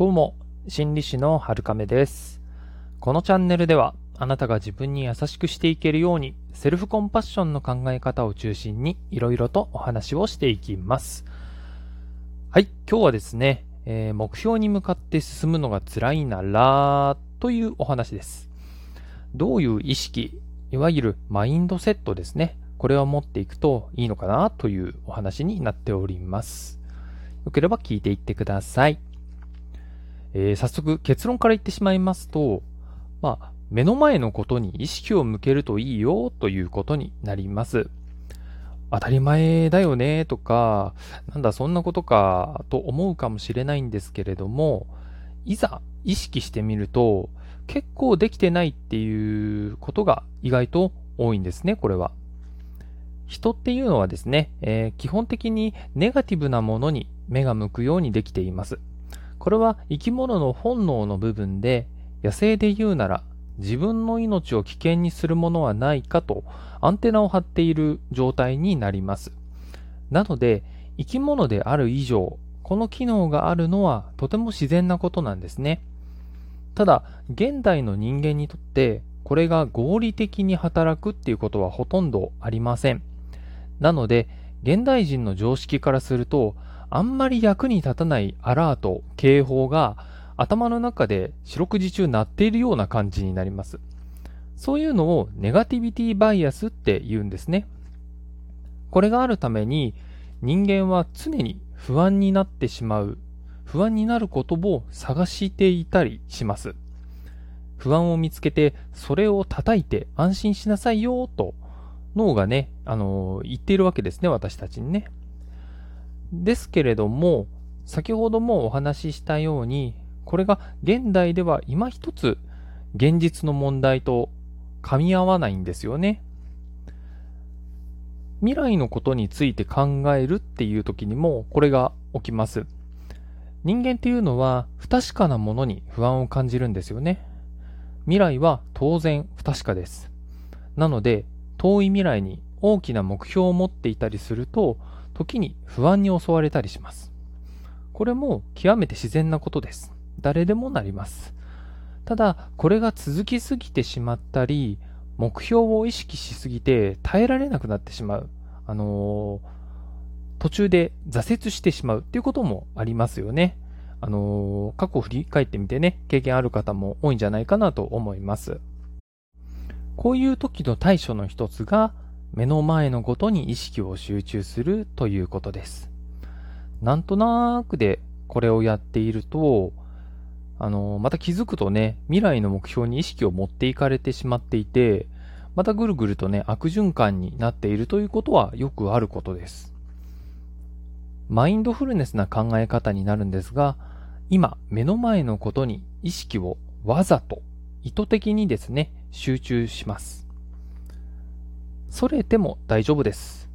どうも、心理師の春亀です。このチャンネルでは、あなたが自分に優しくしていけるように、セルフコンパッションの考え方を中心に、いろいろとお話をしていきます。はい、今日はですね、えー目標に向かって進むのが辛いなら、というお話です。どういう意識、いわゆるマインドセットですね。これを持っていくといいのかなというお話になっております。よければ聞いていってください。えー早速結論から言ってしまいますと、まあ、目の前のことに意識を向けるといいよということになります。当たり前だよねとか、なんだそんなことかと思うかもしれないんですけれども、いざ意識してみると、結構できてないっていうことが意外と多いんですね、これは。人っていうのはですね、えー基本的にネガティブなものに目が向くようにできています。これは生き物の本能の部分で、野生で言うなら自分の命を危険にするものはないかとアンテナを張っている状態になります。なので、生き物である以上、この機能があるのはとても自然なことなんですね。ただ、現代の人間にとって、これが合理的に働くっていうことはほとんどありません。なので、現代人の常識からすると、あんまり役に立たないアラート、警報が頭の中で四六時中鳴っているような感じになります。そういうのをネガティビティバイアスって言うんですね。これがあるために人間は常に不安になってしまう、不安になることを探していたりします。不安を見つけてそれを叩いて安心しなさいよと脳がね、あの言っているわけですね、私たちにね。ですけれども、先ほどもお話ししたように、これが現代では今一つ現実の問題と噛み合わないんですよね。未来のことについて考えるっていう時にもこれが起きます。人間っていうのは不確かなものに不安を感じるんですよね。未来は当然不確かです。なので遠い未来に大きな目標を持っていたりすると時に不安に襲われたりします。これも極めて自然なことです。誰でもなります。ただ、これが続きすぎてしまったり、目標を意識しすぎて耐えられなくなってしまう。あのー途中で挫折してしまうっていうこともありますよね。あのー過去を振り返ってみてね、経験ある方も多いんじゃないかなと思います。こういう時の対処の一つが、目の前のことに意識を集中するということです。なんとなくでこれをやっていると、あの、また気づくとね、未来の目標に意識を持っていかれてしまっていて、またぐるぐるとね、悪循環になっているということはよくあることです。マインドフルネスな考え方になるんですが、今、目の前のことに意識をわざと、意図的にですね、集中します。それても大丈夫です。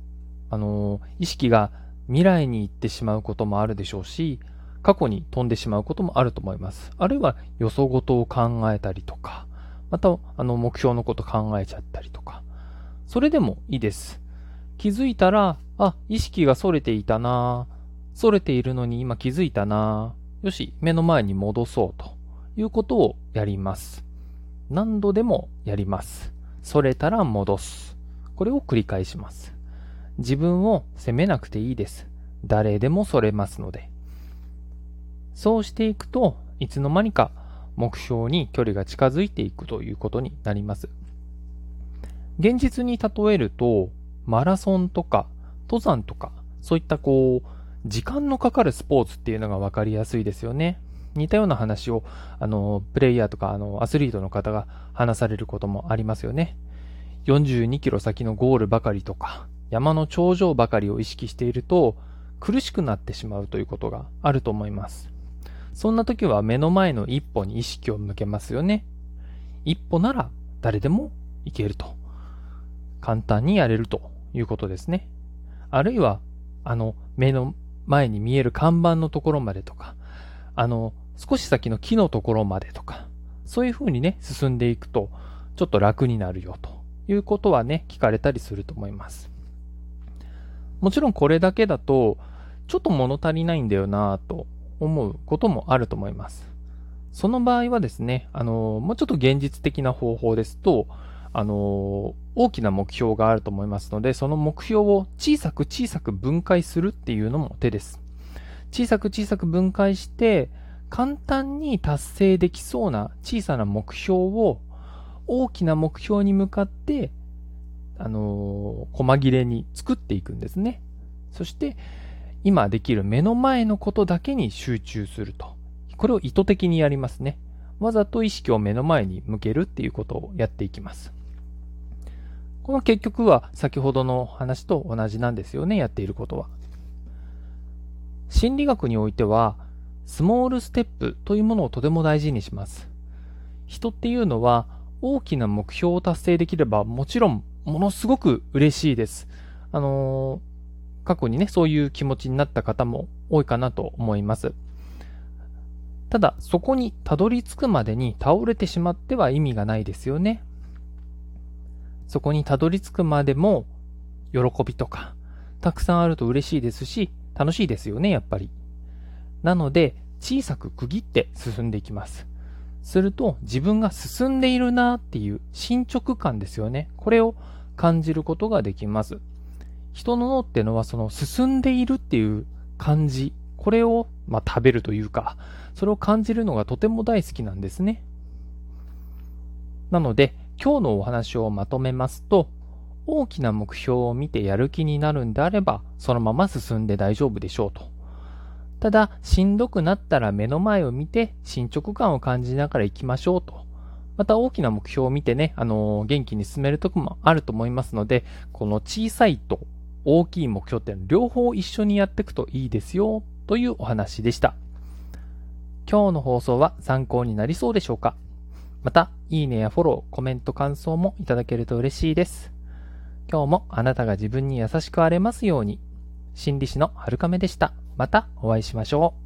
あの、意識が未来に行ってしまうこともあるでしょうし、過去に飛んでしまうこともあると思います。あるいは予想事を考えたりとか、また、あの、目標のこと考えちゃったりとか、それでもいいです。気づいたら、あ、意識が逸れていたな逸れているのに今気づいたなよし、目の前に戻そうということをやります。何度でもやります。逸れたら戻す。これを繰り返します。自分を責めなくていいです。誰でもそれますので。そうしていくといつの間にか目標に距離が近づいていくということになります。現実に例えると、マラソンとか登山とか、そういったこう、時間のかかるスポーツっていうのが分かりやすいですよね。似たような話を、あの、プレイヤーとか、あの、アスリートの方が話されることもありますよね。42キロ先のゴールばかりとか、山の頂上ばかりを意識していると、苦しくなってしまうということがあると思います。そんな時は目の前の一歩に意識を向けますよね。一歩なら誰でも行けると。簡単にやれるということですね。あるいは、あの、目の前に見える看板のところまでとか、あの、少し先の木のところまでとか、そういう風にね、進んでいくと、ちょっと楽になるよということはね、聞かれたりすると思います。もちろんこれだけだと、ちょっと物足りないんだよなぁと思うこともあると思います。その場合はですね、あの、もうちょっと現実的な方法ですと、あの、大きな目標があると思いますので、その目標を小さく小さく分解するっていうのも手です。小さく小さく分解して、簡単に達成できそうな小さな目標を大きな目標に向かって、あのー、細切れに作っていくんですね。そして、今できる目の前のことだけに集中すると。これを意図的にやりますね。わざと意識を目の前に向けるっていうことをやっていきます。この結局は先ほどの話と同じなんですよね、やっていることは。心理学においては、スモールステップというものをとても大事にします。人っていうのは大きな目標を達成できればもちろんものすごく嬉しいです。あのー、過去にね、そういう気持ちになった方も多いかなと思います。ただ、そこにたどり着くまでに倒れてしまっては意味がないですよね。そこにたどり着くまでも喜びとか、たくさんあると嬉しいですし、楽しいですよね、やっぱり。なので、小さく区切って進んでいきます。すると、自分が進んでいるなっていう進捗感ですよね。これを感じることができます。人の脳ってのはその進んでいるっていう感じ、これを、ま、食べるというか、それを感じるのがとても大好きなんですね。なので、今日のお話をまとめますと、大きな目標を見てやる気になるんであれば、そのまま進んで大丈夫でしょうと。ただ、しんどくなったら目の前を見て進捗感を感じながら行きましょうと。また大きな目標を見てね、あのー、元気に進めるとこもあると思いますので、この小さいと大きい目標って両方一緒にやっていくといいですよというお話でした。今日の放送は参考になりそうでしょうか？また、いいねやフォロー、コメント、感想もいただけると嬉しいです。今日もあなたが自分に優しくあれますように。心理師のはるかめでした。またお会いしましょう。